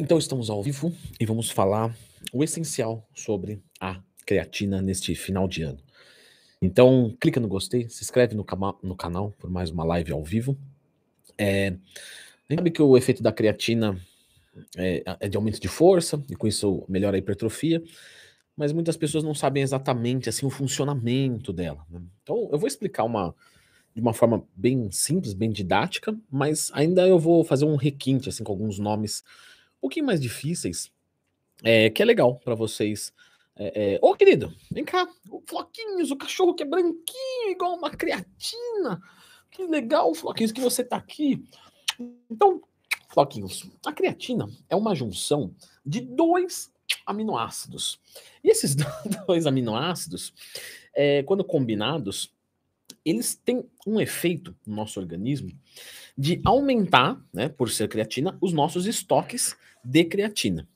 Então estamos ao vivo e vamos falar o essencial sobre a creatina neste final de ano. Então clica no gostei, se inscreve no, no canal por mais uma live ao vivo. É, que o efeito da creatina é, é, de aumento de força e com isso melhora a hipertrofia, mas muitas pessoas não sabem exatamente assim o funcionamento dela. Né? Então eu vou explicar uma de uma forma bem simples, bem didática, mas ainda eu vou fazer um requinte assim com alguns nomes um pouquinho mais difíceis, é, que é legal para vocês. É, é... Ô, querido, vem cá. O Floquinhos, o cachorro que é branquinho, igual uma creatina. Que legal, Floquinhos, que você tá aqui. Então, Floquinhos, a creatina é uma junção de dois aminoácidos. E esses dois aminoácidos, é, quando combinados, eles têm um efeito no nosso organismo de aumentar, né, por ser creatina, os nossos estoques de creatina.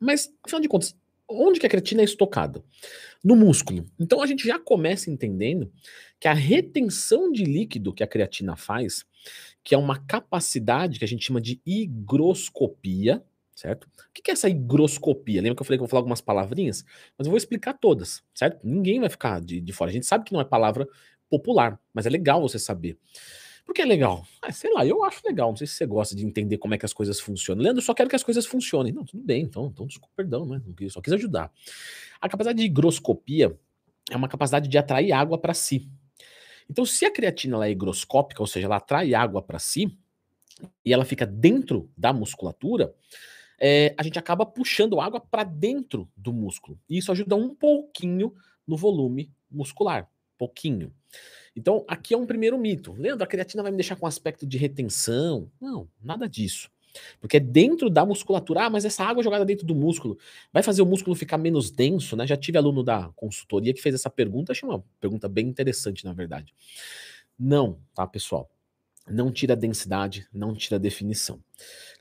Mas, afinal de contas, onde que a creatina é estocada? No músculo. Então a gente já começa entendendo que a retenção de líquido que a creatina faz, que é uma capacidade que a gente chama de higroscopia, certo? O que é essa higroscopia? Lembra que eu falei que eu vou falar algumas palavrinhas? Mas eu vou explicar todas, certo? Ninguém vai ficar de, de fora. A gente sabe que não é palavra popular, mas é legal você saber. Por que é legal? Ah, sei lá, eu acho legal. Não sei se você gosta de entender como é que as coisas funcionam. Leandro, só quero que as coisas funcionem. Não, tudo bem, então, então desculpa, perdão, né? Só quis ajudar. A capacidade de higroscopia é uma capacidade de atrair água para si. Então, se a creatina ela é higroscópica, ou seja, ela atrai água para si, e ela fica dentro da musculatura, é, a gente acaba puxando água para dentro do músculo. E isso ajuda um pouquinho no volume muscular. Pouquinho. Então, aqui é um primeiro mito. Leandro, a creatina vai me deixar com aspecto de retenção? Não, nada disso. Porque é dentro da musculatura. Ah, mas essa água jogada dentro do músculo vai fazer o músculo ficar menos denso, né? Já tive aluno da consultoria que fez essa pergunta, achei uma pergunta bem interessante, na verdade. Não, tá, pessoal? Não tira densidade, não tira definição.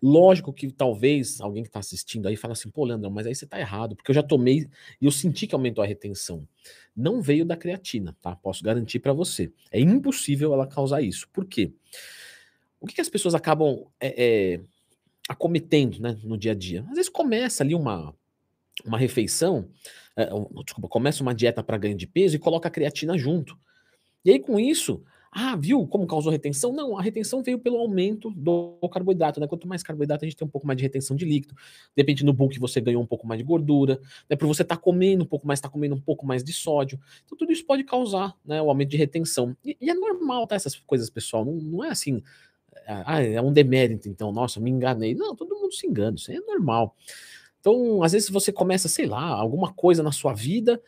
Lógico que talvez alguém que está assistindo aí fala assim, pô, Leandrão, mas aí você está errado, porque eu já tomei e eu senti que aumentou a retenção. Não veio da creatina, tá? Posso garantir para você. É impossível ela causar isso. Por quê? O que, que as pessoas acabam é, é, acometendo né, no dia a dia? Às vezes começa ali uma, uma refeição, é, desculpa, começa uma dieta para ganho de peso e coloca a creatina junto. E aí, com isso, ah, viu como causou retenção? Não, a retenção veio pelo aumento do carboidrato, né? Quanto mais carboidrato, a gente tem um pouco mais de retenção de líquido. Depende do bulk, você ganhou um pouco mais de gordura. Né? Por você estar tá comendo um pouco mais, estar tá comendo um pouco mais de sódio. Então, tudo isso pode causar né, o aumento de retenção. E, e é normal, tá? Essas coisas, pessoal. Não, não é assim. Ah, é um demérito, então. Nossa, me enganei. Não, todo mundo se engana. Isso é normal. Então, às vezes você começa, sei lá, alguma coisa na sua vida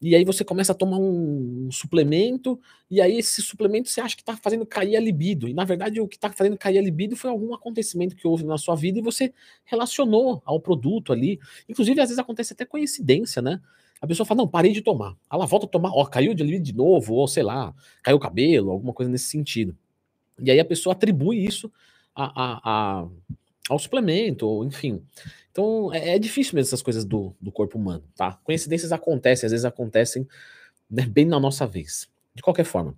e aí você começa a tomar um, um suplemento, e aí esse suplemento você acha que está fazendo cair a libido, e na verdade o que está fazendo cair a libido foi algum acontecimento que houve na sua vida e você relacionou ao produto ali. Inclusive, às vezes acontece até coincidência, né? A pessoa fala, não, parei de tomar. Ela volta a tomar, ó, caiu de libido de novo, ou sei lá, caiu o cabelo, alguma coisa nesse sentido. E aí a pessoa atribui isso a, a, a ao suplemento, ou enfim. Então é, é, difícil mesmo essas coisas do, do corpo humano, tá? Coincidências acontecem, às vezes acontecem né, bem na nossa vez. De qualquer forma,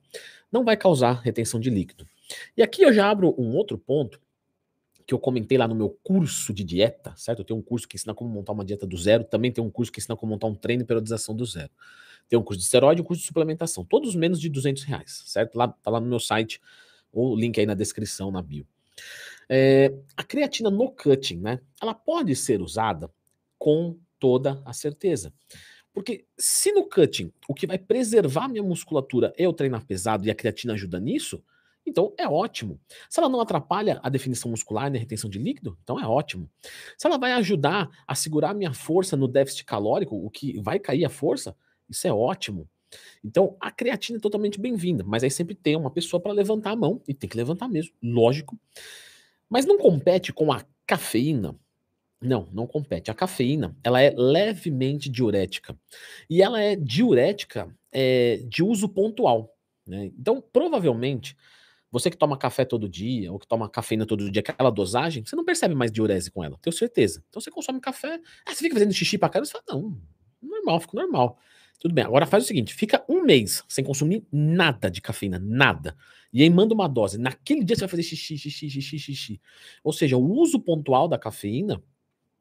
não vai causar retenção de líquido. E aqui eu já abro um outro ponto que eu comentei lá no meu curso de dieta, certo? Eu tenho um curso que ensina como montar uma dieta do zero, também tem um curso que ensina como montar um treino e periodização do zero. Tem um curso de esteroide e um curso de suplementação, todos menos de 200 reais, certo? Lá, tá lá no meu site, o link aí na descrição, na bio. É, a creatina no cutting, né? Ela pode ser usada com toda a certeza. Porque se no cutting o que vai preservar minha musculatura é eu treinar pesado e a creatina ajuda nisso, então é ótimo. Se ela não atrapalha a definição muscular e a retenção de líquido, então é ótimo. Se ela vai ajudar a segurar minha força no déficit calórico, o que vai cair a força, isso é ótimo. Então a creatina é totalmente bem-vinda, mas aí sempre tem uma pessoa para levantar a mão, e tem que levantar mesmo, lógico. Mas não compete com a cafeína. Não, não compete. A cafeína, ela é levemente diurética. E ela é diurética é, de uso pontual. Né? Então, provavelmente, você que toma café todo dia, ou que toma cafeína todo dia, aquela dosagem, você não percebe mais diurese com ela, tenho certeza. Então você consome café, ah, você fica fazendo xixi pra caramba, você fala, não, normal, fica normal. Tudo bem, agora faz o seguinte: fica um mês sem consumir nada de cafeína, nada. E aí manda uma dose. Naquele dia você vai fazer xixi, xixi, xixi, xixi. Ou seja, o uso pontual da cafeína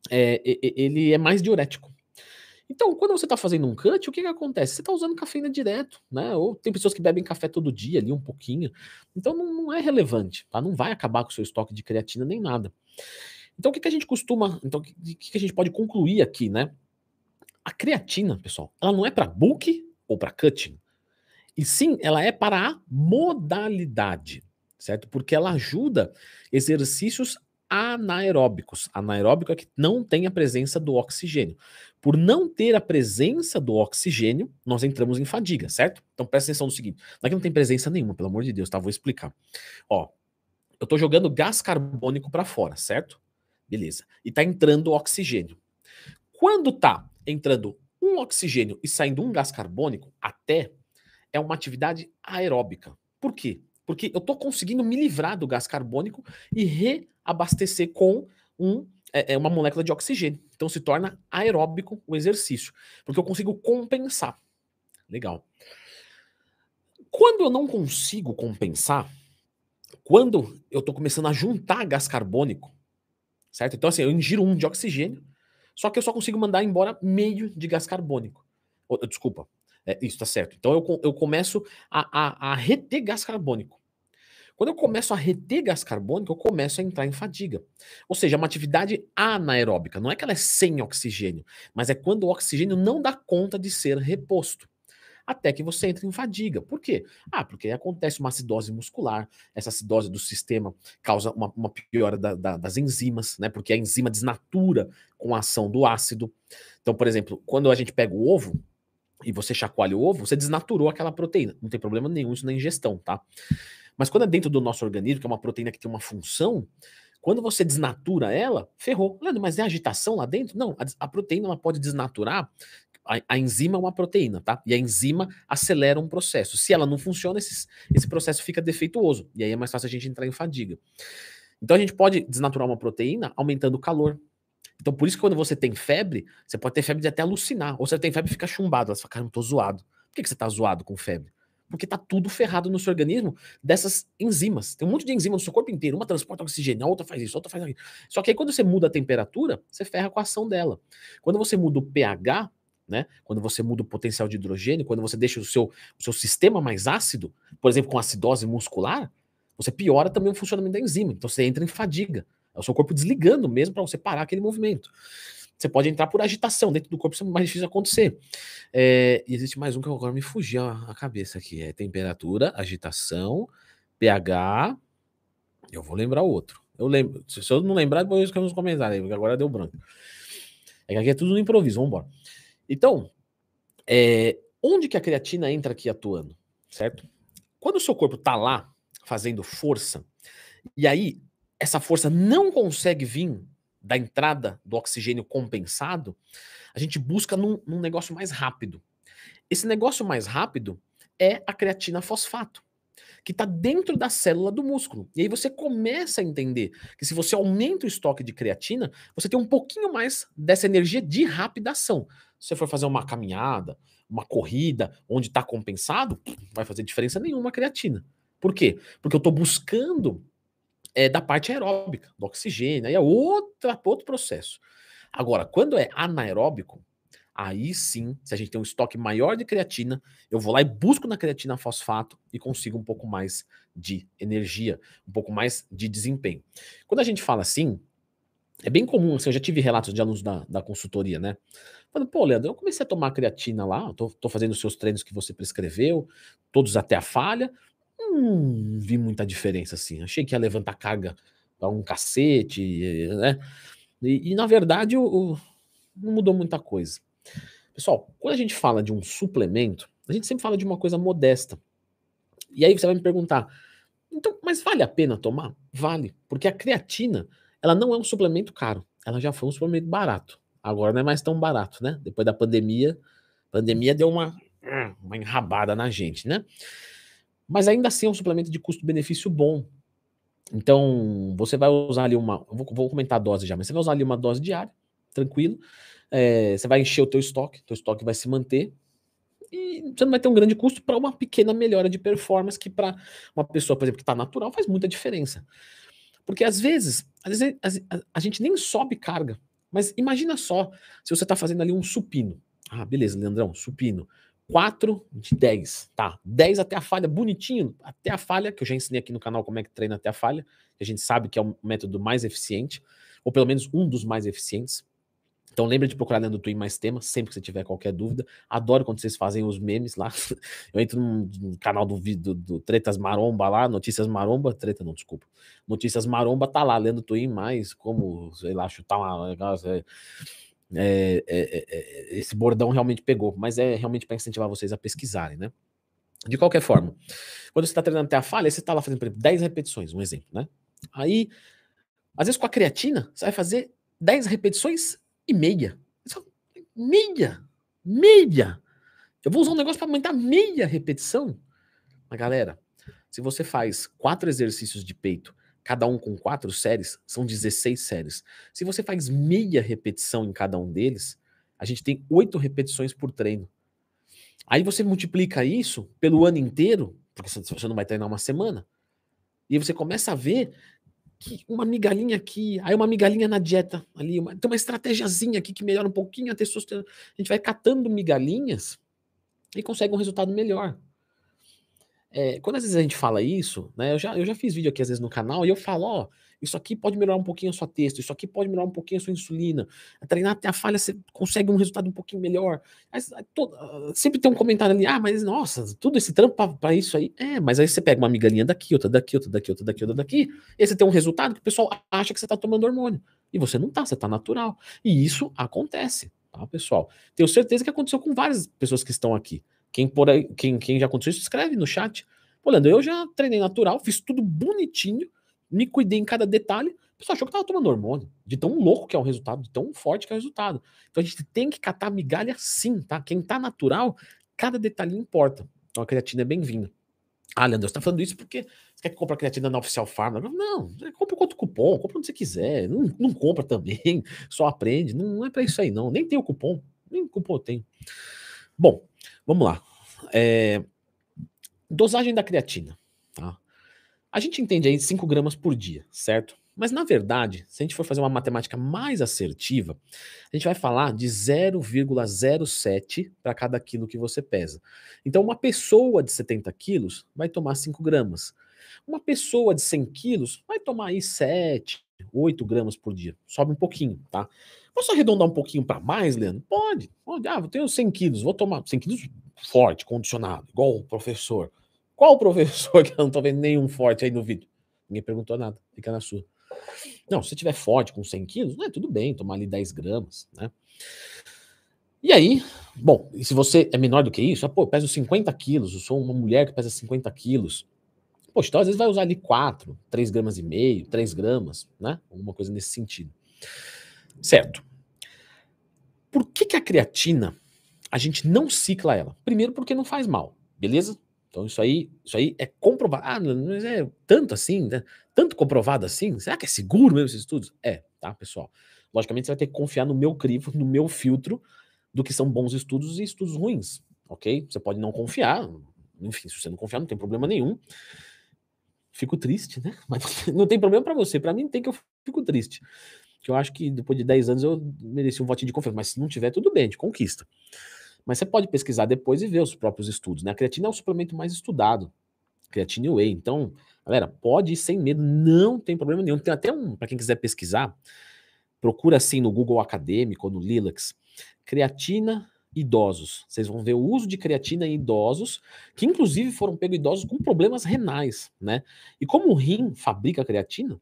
é, ele é mais diurético. Então, quando você está fazendo um cut, o que, que acontece? Você está usando cafeína direto, né? Ou tem pessoas que bebem café todo dia ali, um pouquinho. Então não, não é relevante, tá? Não vai acabar com o seu estoque de creatina nem nada. Então, o que, que a gente costuma. Então, o que, que a gente pode concluir aqui, né? A creatina, pessoal, ela não é para bulk ou para cutting. E sim, ela é para a modalidade, certo? Porque ela ajuda exercícios anaeróbicos. Anaeróbico é que não tem a presença do oxigênio. Por não ter a presença do oxigênio, nós entramos em fadiga, certo? Então presta atenção no seguinte: não é não tem presença nenhuma, pelo amor de Deus, tá? Vou explicar. Ó, eu tô jogando gás carbônico para fora, certo? Beleza. E tá entrando oxigênio. Quando tá entrando um oxigênio e saindo um gás carbônico, até é uma atividade aeróbica. Por quê? Porque eu estou conseguindo me livrar do gás carbônico e reabastecer com um, é, é, uma molécula de oxigênio. Então se torna aeróbico o exercício, porque eu consigo compensar. Legal. Quando eu não consigo compensar, quando eu estou começando a juntar gás carbônico, certo? Então assim, eu ingiro um de oxigênio, só que eu só consigo mandar embora meio de gás carbônico. Desculpa, é, isso está certo. Então eu, eu começo a, a, a reter gás carbônico. Quando eu começo a reter gás carbônico, eu começo a entrar em fadiga. Ou seja, é uma atividade anaeróbica. Não é que ela é sem oxigênio, mas é quando o oxigênio não dá conta de ser reposto. Até que você entra em fadiga. Por quê? Ah, porque acontece uma acidose muscular. Essa acidose do sistema causa uma, uma piora da, da, das enzimas, né? Porque a enzima desnatura com a ação do ácido. Então, por exemplo, quando a gente pega o ovo, e você chacoalha o ovo, você desnaturou aquela proteína. Não tem problema nenhum isso na ingestão, tá? Mas quando é dentro do nosso organismo, que é uma proteína que tem uma função, quando você desnatura ela, ferrou. Leandro, mas é agitação lá dentro? Não, a, a proteína ela pode desnaturar. A, a, enzima é uma proteína, tá? E a enzima acelera um processo. Se ela não funciona, esse, esse processo fica defeituoso. E aí é mais fácil a gente entrar em fadiga. Então a gente pode desnaturar uma proteína aumentando o calor. Então por isso que quando você tem febre, você pode ter febre de até alucinar. Ou você tem febre e fica chumbado. Você fala, cara, eu tô zoado. Por que, que você tá zoado com febre? porque tá tudo ferrado no seu organismo dessas enzimas. Tem um monte de enzima no seu corpo inteiro. Uma transporta oxigênio, a outra faz isso, a outra faz aquilo. Só que aí quando você muda a temperatura, você ferra com a ação dela. Quando você muda o pH, né? Quando você muda o potencial de hidrogênio, quando você deixa o seu, o seu sistema mais ácido, por exemplo, com acidose muscular, você piora também o funcionamento da enzima. Então você entra em fadiga. É o seu corpo desligando mesmo para você parar aquele movimento. Você pode entrar por agitação, dentro do corpo isso é mais difícil acontecer. É, e existe mais um que agora me fugiu a cabeça aqui: é temperatura, agitação, pH. Eu vou lembrar outro. Eu lembro. Se eu não lembrar, depois eu escrevo nos comentários, porque agora deu branco. É que aqui é tudo no improviso, vamos embora. Então, é, onde que a creatina entra aqui atuando? Certo? Quando o seu corpo está lá fazendo força, e aí essa força não consegue vir da entrada do oxigênio compensado, a gente busca num, num negócio mais rápido. Esse negócio mais rápido é a creatina fosfato, que está dentro da célula do músculo. E aí você começa a entender que se você aumenta o estoque de creatina, você tem um pouquinho mais dessa energia de rápida ação. Se você for fazer uma caminhada, uma corrida, onde está compensado, não vai fazer diferença nenhuma a creatina. Por quê? Porque eu estou buscando é da parte aeróbica, do oxigênio, aí é outra, outro processo. Agora, quando é anaeróbico, aí sim, se a gente tem um estoque maior de creatina, eu vou lá e busco na creatina fosfato e consigo um pouco mais de energia, um pouco mais de desempenho. Quando a gente fala assim, é bem comum, assim, eu já tive relatos de alunos da, da consultoria, né? Falando, pô, Leandro, eu comecei a tomar creatina lá, tô, tô fazendo os seus treinos que você prescreveu, todos até a falha, não vi muita diferença assim. Achei que ia levantar carga para um cacete, né? E, e na verdade o, o, não mudou muita coisa. Pessoal, quando a gente fala de um suplemento, a gente sempre fala de uma coisa modesta. E aí você vai me perguntar, então, mas vale a pena tomar? Vale, porque a creatina, ela não é um suplemento caro, ela já foi um suplemento barato. Agora não é mais tão barato, né? Depois da pandemia, a pandemia deu uma, uma enrabada na gente, né? Mas ainda assim é um suplemento de custo-benefício bom. Então, você vai usar ali uma. Vou, vou, comentar a dose já, mas você vai usar ali uma dose diária, tranquilo. É, você vai encher o teu estoque, teu estoque vai se manter. E você não vai ter um grande custo para uma pequena melhora de performance que para uma pessoa, por exemplo, que está natural, faz muita diferença. Porque às vezes, às vezes a, a, a gente nem sobe carga. Mas imagina só se você está fazendo ali um supino. Ah, beleza, Leandrão, supino. 4 de 10, tá? 10 até a falha, bonitinho, até a falha, que eu já ensinei aqui no canal como é que treina até a falha, que a gente sabe que é o método mais eficiente, ou pelo menos um dos mais eficientes. Então lembra de procurar dentro do Twin mais temas, sempre que você tiver qualquer dúvida. Adoro quando vocês fazem os memes lá. Eu entro no canal do, do, do Tretas Maromba lá, Notícias Maromba, treta não, desculpa. Notícias Maromba tá lá, lendo Twin mais, como, sei lá, chutar uma... É, é, é, é, esse bordão realmente pegou, mas é realmente para incentivar vocês a pesquisarem, né? De qualquer forma, quando você está treinando até a falha, você está lá fazendo, por exemplo, 10 repetições, um exemplo, né? Aí, às vezes com a creatina, você vai fazer 10 repetições e meia. Meia! Meia! Eu vou usar um negócio para aumentar meia repetição. Mas galera, se você faz quatro exercícios de peito, cada um com quatro séries, são 16 séries. Se você faz meia repetição em cada um deles, a gente tem oito repetições por treino. Aí você multiplica isso pelo ano inteiro, porque você não vai treinar uma semana. E você começa a ver que uma migalhinha aqui, aí uma migalhinha na dieta ali, uma, tem uma estratégiazinha aqui que melhora um pouquinho a testosterona. A gente vai catando migalhinhas e consegue um resultado melhor. É, quando às vezes a gente fala isso, né, eu já, eu já fiz vídeo aqui às vezes no canal e eu falo, ó, isso aqui pode melhorar um pouquinho a sua texto, isso aqui pode melhorar um pouquinho a sua insulina. A treinar até a falha, você consegue um resultado um pouquinho melhor. Mas, todo, sempre tem um comentário ali, ah, mas nossa, tudo esse trampo para isso aí. É, mas aí você pega uma migalhinha daqui, outra daqui, outra daqui, outra daqui, outra daqui, e você tem um resultado que o pessoal acha que você tá tomando hormônio. E você não tá, você tá natural. E isso acontece, tá, pessoal? Tenho certeza que aconteceu com várias pessoas que estão aqui. Quem, por aí, quem, quem já aconteceu isso, escreve no chat. Pô, Leandro, eu já treinei natural, fiz tudo bonitinho, me cuidei em cada detalhe. O pessoal achou que tava tomando hormônio, de tão louco que é o resultado, de tão forte que é o resultado. Então a gente tem que catar migalha sim, tá? Quem tá natural, cada detalhe importa. Então a creatina é bem-vinda. Ah, Leandro, você tá falando isso porque você quer que creatina na Oficial Farma? Não, compra quanto cupom, compra onde você quiser. Não, não compra também, só aprende. Não, não é para isso aí, não. Nem tem o cupom, nem cupom eu tenho. Bom, vamos lá. É, dosagem da creatina. Tá? A gente entende aí 5 gramas por dia, certo? Mas na verdade, se a gente for fazer uma matemática mais assertiva, a gente vai falar de 0,07 para cada quilo que você pesa. Então, uma pessoa de 70 quilos vai tomar 5 gramas. Uma pessoa de 100 quilos vai tomar aí 7, 8 gramas por dia. Sobe um pouquinho, tá? Posso arredondar um pouquinho para mais, Leandro? Pode. pode. Ah, eu tenho 100 quilos, vou tomar 100 quilos forte, condicionado, igual o professor. Qual professor que eu não tô vendo nenhum forte aí no vídeo? Ninguém perguntou nada, fica na sua. Não, se tiver forte com 100 quilos, né, tudo bem, tomar ali 10 gramas, né? E aí, bom, e se você é menor do que isso, ah, pô, eu peso 50 quilos, eu sou uma mulher que pesa 50 quilos. Poxa, então às vezes vai usar ali 4, 3 gramas e meio, 3 gramas, né? Alguma coisa nesse sentido. Certo. Por que, que a creatina a gente não cicla ela? Primeiro porque não faz mal, beleza? Então isso aí, isso aí é comprovado. Ah, mas é tanto assim, né? tanto comprovado assim? Será que é seguro mesmo esses estudos? É, tá, pessoal? Logicamente você vai ter que confiar no meu crivo, no meu filtro do que são bons estudos e estudos ruins, ok? Você pode não confiar, enfim, se você não confiar não tem problema nenhum. Fico triste, né? Mas não tem problema para você, para mim tem que eu fico triste. Que eu acho que depois de 10 anos eu mereci um votinho de confiança, mas se não tiver tudo bem, gente conquista. Mas você pode pesquisar depois e ver os próprios estudos. Né? A creatina é o suplemento mais estudado. Creatina e whey. Então, galera, pode ir sem medo, não tem problema nenhum. Tem até um, para quem quiser pesquisar, procura assim no Google Acadêmico ou no Lilacs, creatina idosos. Vocês vão ver o uso de creatina em idosos, que inclusive foram pegos idosos com problemas renais, né? E como o rim fabrica creatina,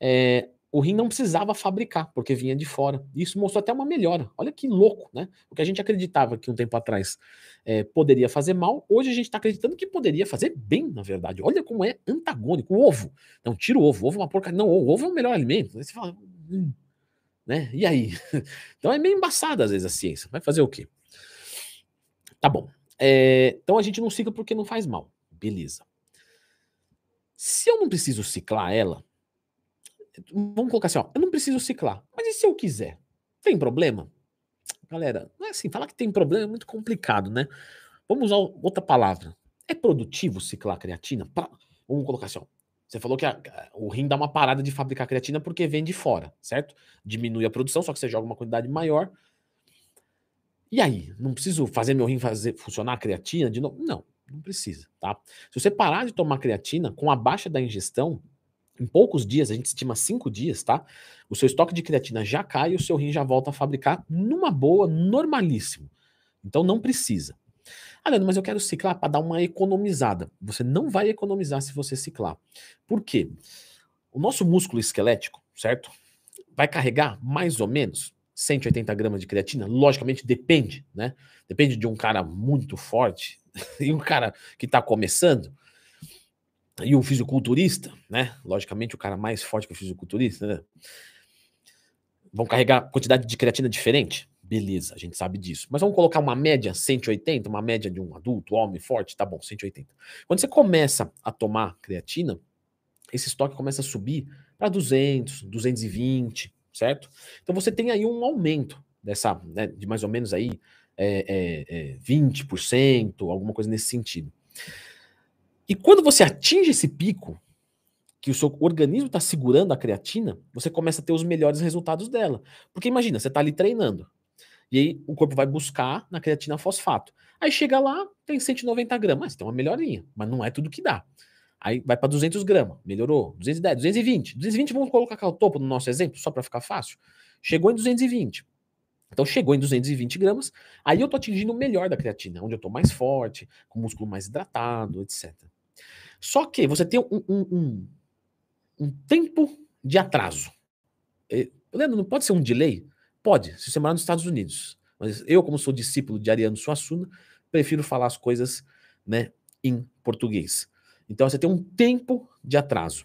é, o rim não precisava fabricar, porque vinha de fora. Isso mostrou até uma melhora. Olha que louco, né? O que a gente acreditava que um tempo atrás é, poderia fazer mal, hoje a gente está acreditando que poderia fazer bem, na verdade. Olha como é antagônico. O ovo. Não, tira o ovo. O ovo é uma porcaria. Não, o ovo é o melhor alimento. Aí você fala, hum, né? E aí? Então é meio embaçada às vezes a ciência. Vai fazer o quê? Tá bom. É, então a gente não cicla porque não faz mal. Beleza. Se eu não preciso ciclar ela, Vamos colocar assim, ó. Eu não preciso ciclar. Mas e se eu quiser? Tem problema? Galera, não é assim. Falar que tem problema é muito complicado, né? Vamos usar outra palavra. É produtivo ciclar creatina? Pra, vamos colocar assim, ó. Você falou que a, o rim dá uma parada de fabricar creatina porque vem de fora, certo? Diminui a produção, só que você joga uma quantidade maior. E aí? Não preciso fazer meu rim fazer funcionar a creatina de novo? Não, não precisa, tá? Se você parar de tomar creatina com a baixa da ingestão, em poucos dias, a gente estima cinco dias, tá? O seu estoque de creatina já cai e o seu rim já volta a fabricar numa boa, normalíssimo. Então não precisa. Ah, Leandro, mas eu quero ciclar para dar uma economizada. Você não vai economizar se você ciclar. Por quê? O nosso músculo esquelético, certo? Vai carregar mais ou menos 180 gramas de creatina. Logicamente depende, né? Depende de um cara muito forte e um cara que está começando e um fisiculturista, né? Logicamente, o cara mais forte que o fisiculturista, né? Vão carregar quantidade de creatina diferente? Beleza, a gente sabe disso. Mas vamos colocar uma média 180, uma média de um adulto, homem forte, tá bom, 180. Quando você começa a tomar creatina, esse estoque começa a subir para 200, 220, certo? Então você tem aí um aumento dessa, né, de mais ou menos aí é, é, é 20%, alguma coisa nesse sentido. E quando você atinge esse pico, que o seu organismo está segurando a creatina, você começa a ter os melhores resultados dela. Porque imagina, você está ali treinando. E aí o corpo vai buscar na creatina fosfato. Aí chega lá, tem 190 gramas, tem uma melhorinha, mas não é tudo que dá. Aí vai para 200 gramas, melhorou. 210, 220. 220 vamos colocar o topo no nosso exemplo, só para ficar fácil. Chegou em 220. Então chegou em 220 gramas, aí eu tô atingindo o melhor da creatina, onde eu tô mais forte, com o músculo mais hidratado, etc. Só que você tem um, um, um, um tempo de atraso. Leandro, não pode ser um delay? Pode, se você morar nos Estados Unidos. Mas eu, como sou discípulo de Ariano Suassuna, prefiro falar as coisas né, em português. Então você tem um tempo de atraso.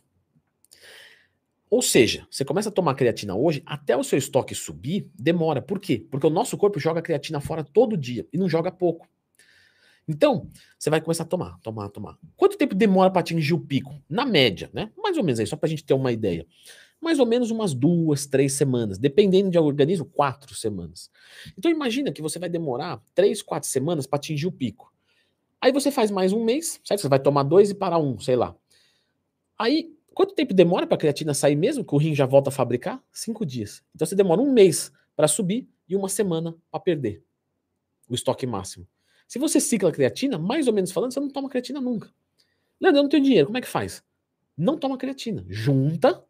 Ou seja, você começa a tomar creatina hoje, até o seu estoque subir, demora. Por quê? Porque o nosso corpo joga creatina fora todo dia e não joga pouco. Então, você vai começar a tomar, tomar, tomar. Quanto tempo demora para atingir o pico? Na média, né? Mais ou menos aí, só para a gente ter uma ideia. Mais ou menos umas duas, três semanas, dependendo de organismo, quatro semanas. Então imagina que você vai demorar três, quatro semanas para atingir o pico. Aí você faz mais um mês, certo? Você vai tomar dois e parar um, sei lá. Aí, quanto tempo demora para a creatina sair mesmo, que o rim já volta a fabricar? Cinco dias. Então você demora um mês para subir e uma semana para perder o estoque máximo. Se você cicla creatina, mais ou menos falando, você não toma creatina nunca. Leandro, eu não tenho dinheiro, como é que faz? Não toma creatina. Junta,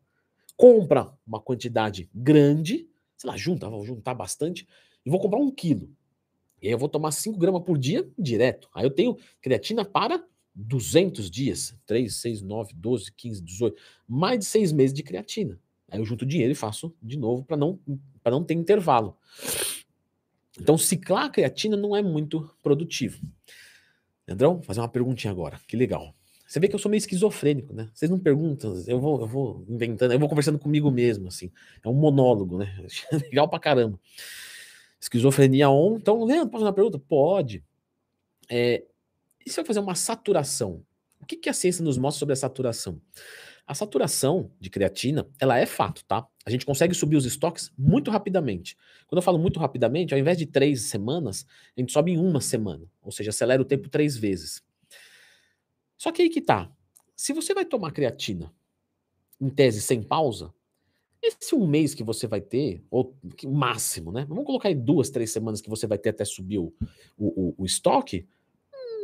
compra uma quantidade grande, sei lá, junta, vou juntar bastante, e vou comprar um quilo. E aí eu vou tomar 5 gramas por dia direto. Aí eu tenho creatina para 200 dias. 3, 6, 9, 12, 15, 18. Mais de 6 meses de creatina. Aí eu junto dinheiro e faço de novo para não, não ter intervalo. Então, ciclar a creatina não é muito produtivo. Leandrão, fazer uma perguntinha agora. Que legal. Você vê que eu sou meio esquizofrênico, né? Vocês não perguntam, eu vou, eu vou inventando, eu vou conversando comigo mesmo, assim. É um monólogo, né? legal pra caramba. Esquizofrenia on. Então, Leandro, pode fazer uma pergunta? Pode. É, e se eu fazer uma saturação? O que, que a ciência nos mostra sobre a saturação? A saturação de creatina, ela é fato, tá? A gente consegue subir os estoques muito rapidamente. Quando eu falo muito rapidamente, ao invés de três semanas, a gente sobe em uma semana. Ou seja, acelera o tempo três vezes. Só que aí que tá. Se você vai tomar creatina, em tese sem pausa, esse um mês que você vai ter, ou máximo, né? Vamos colocar aí duas, três semanas que você vai ter até subir o, o, o, estoque.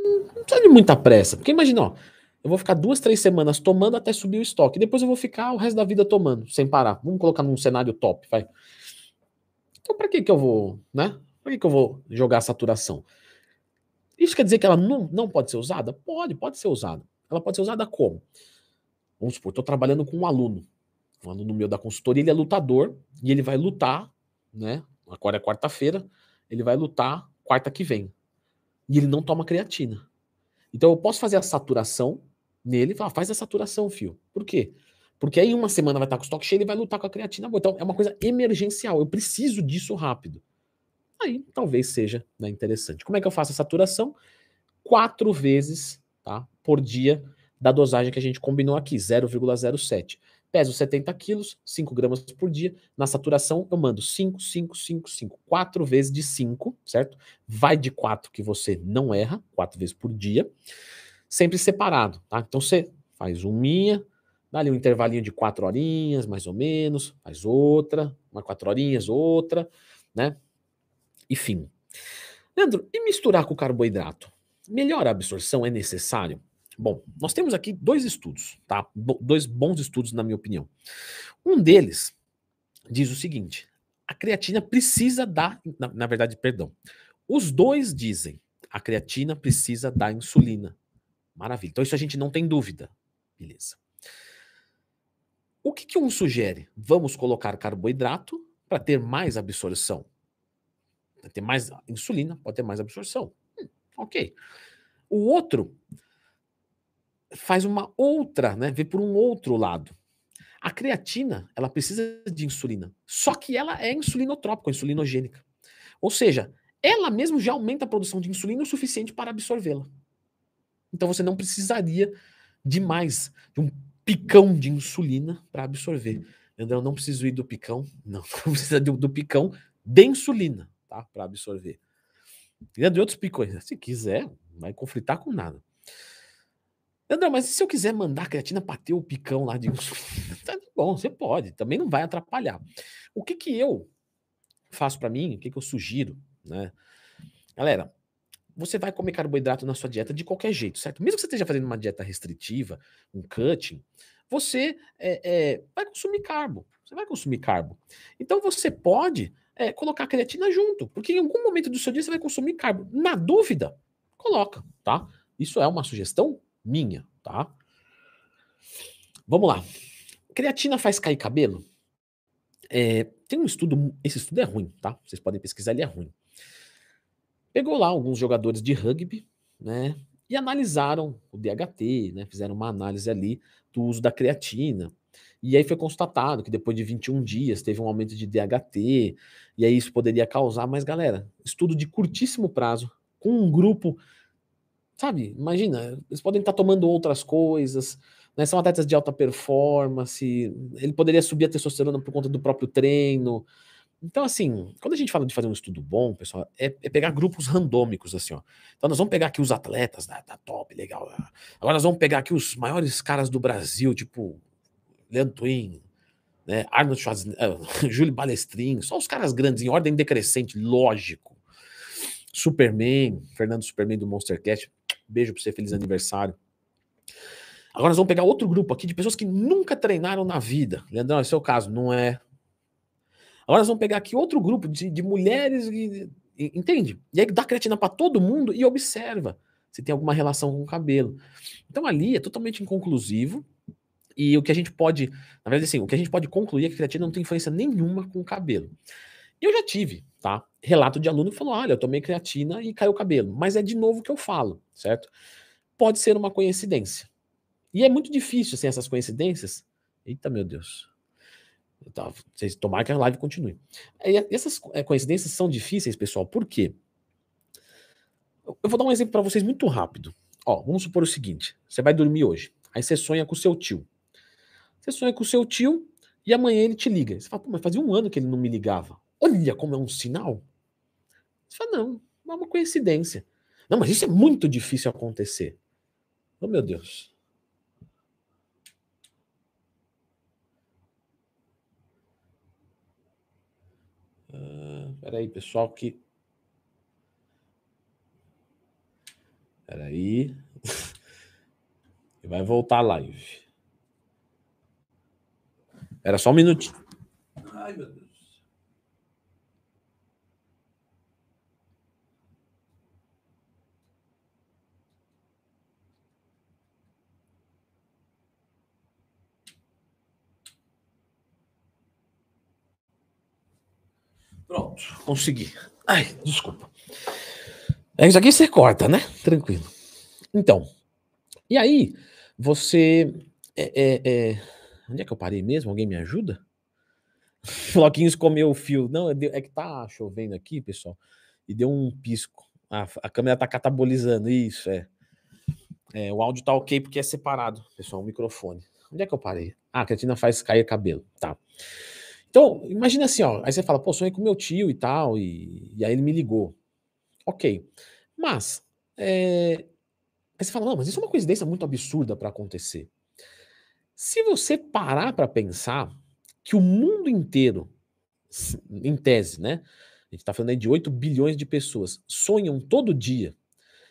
Não precisa de muita pressa. Porque imagina, ó, eu vou ficar duas, três semanas tomando até subir o estoque. Depois eu vou ficar o resto da vida tomando, sem parar. Vamos colocar num cenário top, vai. Então, para que que eu vou, né? Para que que eu vou jogar a saturação? Isso quer dizer que ela não, não pode ser usada? Pode, pode ser usada. Ela pode ser usada como? Vamos supor, estou trabalhando com um aluno, um aluno meu da consultoria, ele é lutador e ele vai lutar, né? Agora é quarta-feira, ele vai lutar quarta que vem. E ele não toma creatina. Então eu posso fazer a saturação nele, fala, faz a saturação, fio. Por quê? Porque aí uma semana vai estar com o estoque cheio, ele vai lutar com a creatina boa. Então é uma coisa emergencial, eu preciso disso rápido. Aí talvez seja né, interessante. Como é que eu faço a saturação? Quatro vezes tá, por dia da dosagem que a gente combinou aqui, 0,07. Peso 70 quilos, 5 gramas por dia. Na saturação, eu mando 5, 5, 5, 5. 4 vezes de 5, certo? Vai de 4 que você não erra, 4 vezes por dia. Sempre separado, tá? Então você faz um minha, dá ali um intervalinho de quatro horinhas, mais ou menos, faz outra, uma quatro horinhas, outra, né? Enfim. Leandro, e misturar com carboidrato? Melhor a absorção é necessário? Bom, nós temos aqui dois estudos, tá? Bo dois bons estudos, na minha opinião. Um deles diz o seguinte: a creatina precisa dar, na, na verdade, perdão. Os dois dizem a creatina precisa da insulina. Maravilha. Então, isso a gente não tem dúvida. Beleza. O que, que um sugere? Vamos colocar carboidrato para ter mais absorção. Para ter mais insulina, pode ter mais absorção. Hum, ok. O outro faz uma outra, né? Vê por um outro lado. A creatina, ela precisa de insulina. Só que ela é insulinotrópica, insulinogênica. Ou seja, ela mesmo já aumenta a produção de insulina o suficiente para absorvê-la. Então você não precisaria de mais, de um picão de insulina para absorver. Eu não preciso ir do picão, não, não precisa do, do picão de insulina, tá? Para absorver. E de outros picões, se quiser, não vai conflitar com nada. André, mas se eu quiser mandar a creatina para ter o picão lá de insulina, tá bom, você pode, também não vai atrapalhar. O que que eu faço para mim, o que que eu sugiro, né? Galera, você vai comer carboidrato na sua dieta de qualquer jeito, certo? Mesmo que você esteja fazendo uma dieta restritiva, um cutting, você é, é, vai consumir carbo. Você vai consumir carbo. Então você pode é, colocar creatina junto, porque em algum momento do seu dia você vai consumir carbo. Na dúvida, coloca, tá? Isso é uma sugestão minha, tá? Vamos lá. Creatina faz cair cabelo? Tem um estudo, esse estudo é ruim, tá? Vocês podem pesquisar, ele é ruim. Pegou lá alguns jogadores de rugby, né? E analisaram o DHT, né? Fizeram uma análise ali do uso da creatina. E aí foi constatado que depois de 21 dias teve um aumento de DHT, e aí isso poderia causar, mas galera, estudo de curtíssimo prazo, com um grupo Sabe? Imagina, eles podem estar tomando outras coisas, né? São atletas de alta performance, ele poderia subir a testosterona por conta do próprio treino. Então, assim, quando a gente fala de fazer um estudo bom, pessoal, é, é pegar grupos randômicos, assim, ó. Então, nós vamos pegar aqui os atletas da, da top, legal. Agora nós vamos pegar aqui os maiores caras do Brasil, tipo Leandro Twin, né? Arnold Schwarzenegger, Júlio Balestrin, só os caras grandes, em ordem decrescente, lógico. Superman, Fernando Superman do Monstercast, Beijo para você, feliz aniversário. Agora nós vamos pegar outro grupo aqui de pessoas que nunca treinaram na vida. Leandrão, esse é o caso, não é? Agora nós vamos pegar aqui outro grupo de, de mulheres, e, e, entende? E aí dá creatina para todo mundo e observa se tem alguma relação com o cabelo. Então ali é totalmente inconclusivo. E o que a gente pode, na verdade, assim, o que a gente pode concluir é que a creatina não tem influência nenhuma com o cabelo. Eu já tive, tá? Relato de aluno que falou: olha, eu tomei creatina e caiu o cabelo. Mas é de novo que eu falo, certo? Pode ser uma coincidência. E é muito difícil, assim, essas coincidências. Eita, meu Deus. Vocês tomar que a live continue. E essas é, coincidências são difíceis, pessoal, por quê? Eu vou dar um exemplo para vocês muito rápido. Ó, vamos supor o seguinte: você vai dormir hoje, aí você sonha com o seu tio. Você sonha com o seu tio e amanhã ele te liga. Você fala, mas fazia um ano que ele não me ligava. Olha como é um sinal. Você fala, não, é uma coincidência. Não, mas isso é muito difícil acontecer. Oh, meu Deus. Uh, peraí, pessoal, que. Peraí. Vai voltar a live. Era só um minutinho. Ai, meu Deus. Pronto, consegui. Ai, desculpa. É isso aqui você corta, né? Tranquilo. Então, e aí, você. É, é, é... Onde é que eu parei mesmo? Alguém me ajuda? Floquinhos comeu o fio. Não, é, é que tá chovendo aqui, pessoal. E deu um pisco. Ah, a câmera tá catabolizando. Isso, é. é. O áudio tá ok porque é separado, pessoal, o microfone. Onde é que eu parei? Ah, a creatina faz cair cabelo. Tá. Então, imagina assim, ó. Aí você fala, pô, sonhei com meu tio e tal, e, e aí ele me ligou. Ok. Mas, é... aí você fala, não, mas isso é uma coincidência muito absurda para acontecer. Se você parar para pensar que o mundo inteiro, em tese, né? A gente está falando aí de 8 bilhões de pessoas, sonham todo dia,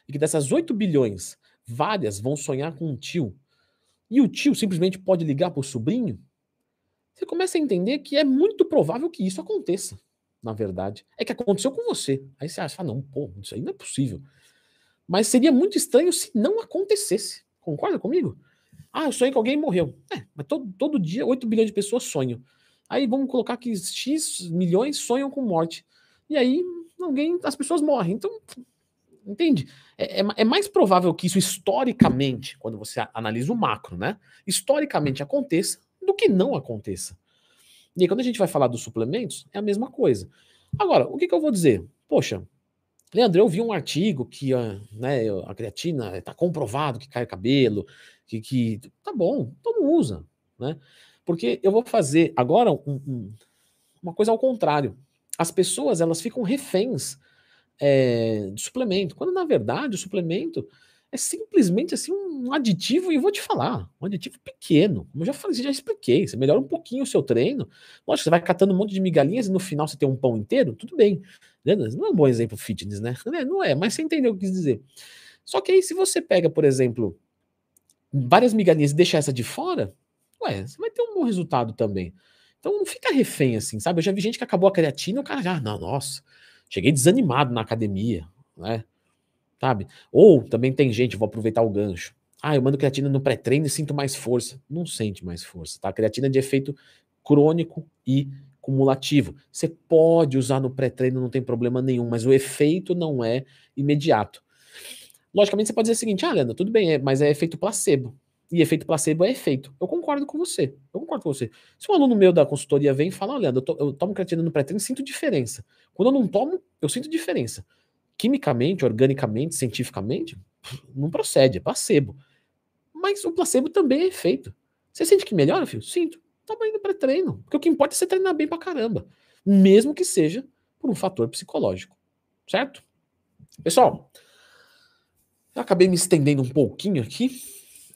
e que dessas 8 bilhões, várias vão sonhar com um tio, e o tio simplesmente pode ligar para o sobrinho, você começa a entender que é muito provável que isso aconteça, na verdade. É que aconteceu com você. Aí você acha, não, pô, isso aí não é possível. Mas seria muito estranho se não acontecesse. Concorda comigo? Ah, eu sonhei que alguém morreu. É, mas todo, todo dia 8 bilhões de pessoas sonham. Aí vamos colocar que X milhões sonham com morte. E aí alguém, as pessoas morrem. Então, entende? É, é, é, mais provável que isso historicamente, quando você analisa o macro, né? Historicamente aconteça do que não aconteça. E aí, quando a gente vai falar dos suplementos, é a mesma coisa. Agora, o que, que eu vou dizer? Poxa, Leandro, eu vi um artigo que a, né, a creatina está comprovado que cai cabelo, que, que tá bom, então não usa, né? Porque eu vou fazer agora um, um, uma coisa ao contrário. As pessoas elas ficam reféns é, de suplemento, quando na verdade o suplemento é simplesmente assim um aditivo, e vou te falar, um aditivo pequeno. Como eu já falei, já expliquei. Você melhora um pouquinho o seu treino. Lógico, você vai catando um monte de migalhinhas e no final você tem um pão inteiro, tudo bem. Não é um bom exemplo fitness, né? Não é, mas você entendeu o que eu quis dizer. Só que aí, se você pega, por exemplo, várias migalhinhas e deixar essa de fora, ué, você vai ter um bom resultado também. Então não fica refém assim, sabe? Eu já vi gente que acabou a creatina e o cara já, não, nossa, cheguei desanimado na academia, né? Sabe? Ou também tem gente, vou aproveitar o gancho. Ah, eu mando creatina no pré-treino e sinto mais força. Não sente mais força, tá? A creatina é de efeito crônico e cumulativo. Você pode usar no pré-treino, não tem problema nenhum, mas o efeito não é imediato. Logicamente, você pode dizer o seguinte: ah, Leandro, tudo bem, é, mas é efeito placebo. E efeito placebo é efeito. Eu concordo com você. Eu concordo com você. Se um aluno meu da consultoria vem e fala, olha, eu, eu tomo creatina no pré-treino e sinto diferença. Quando eu não tomo, eu sinto diferença quimicamente, organicamente, cientificamente, não procede, é placebo. Mas o placebo também é efeito. Você sente que melhora, filho? Sinto. Tava indo para treino. Porque o que importa é você treinar bem pra caramba. Mesmo que seja por um fator psicológico. Certo? Pessoal, eu acabei me estendendo um pouquinho aqui.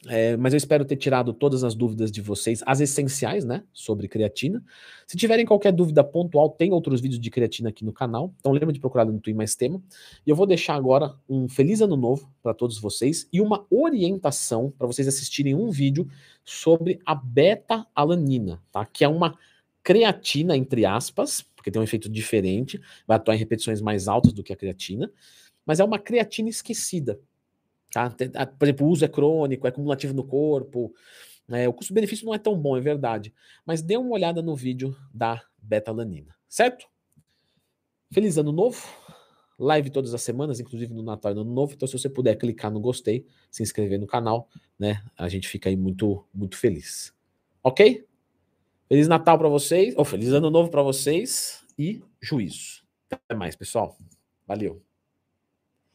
É, mas eu espero ter tirado todas as dúvidas de vocês, as essenciais, né, sobre creatina. Se tiverem qualquer dúvida pontual, tem outros vídeos de creatina aqui no canal, então lembra de procurar no Twin Mais Tema. E eu vou deixar agora um feliz ano novo para todos vocês e uma orientação para vocês assistirem um vídeo sobre a beta-alanina, tá? Que é uma creatina, entre aspas, porque tem um efeito diferente, vai atuar em repetições mais altas do que a creatina, mas é uma creatina esquecida. Tá? Por exemplo, o uso é crônico, é cumulativo no corpo. Né? O custo-benefício não é tão bom, é verdade. Mas dê uma olhada no vídeo da betalanina, certo? Feliz ano novo. Live todas as semanas, inclusive no Natal e no Ano Novo. Então, se você puder clicar no gostei, se inscrever no canal, né? A gente fica aí muito, muito feliz. Ok? Feliz Natal para vocês, ou feliz Ano Novo para vocês e juízo. Até mais, pessoal. Valeu.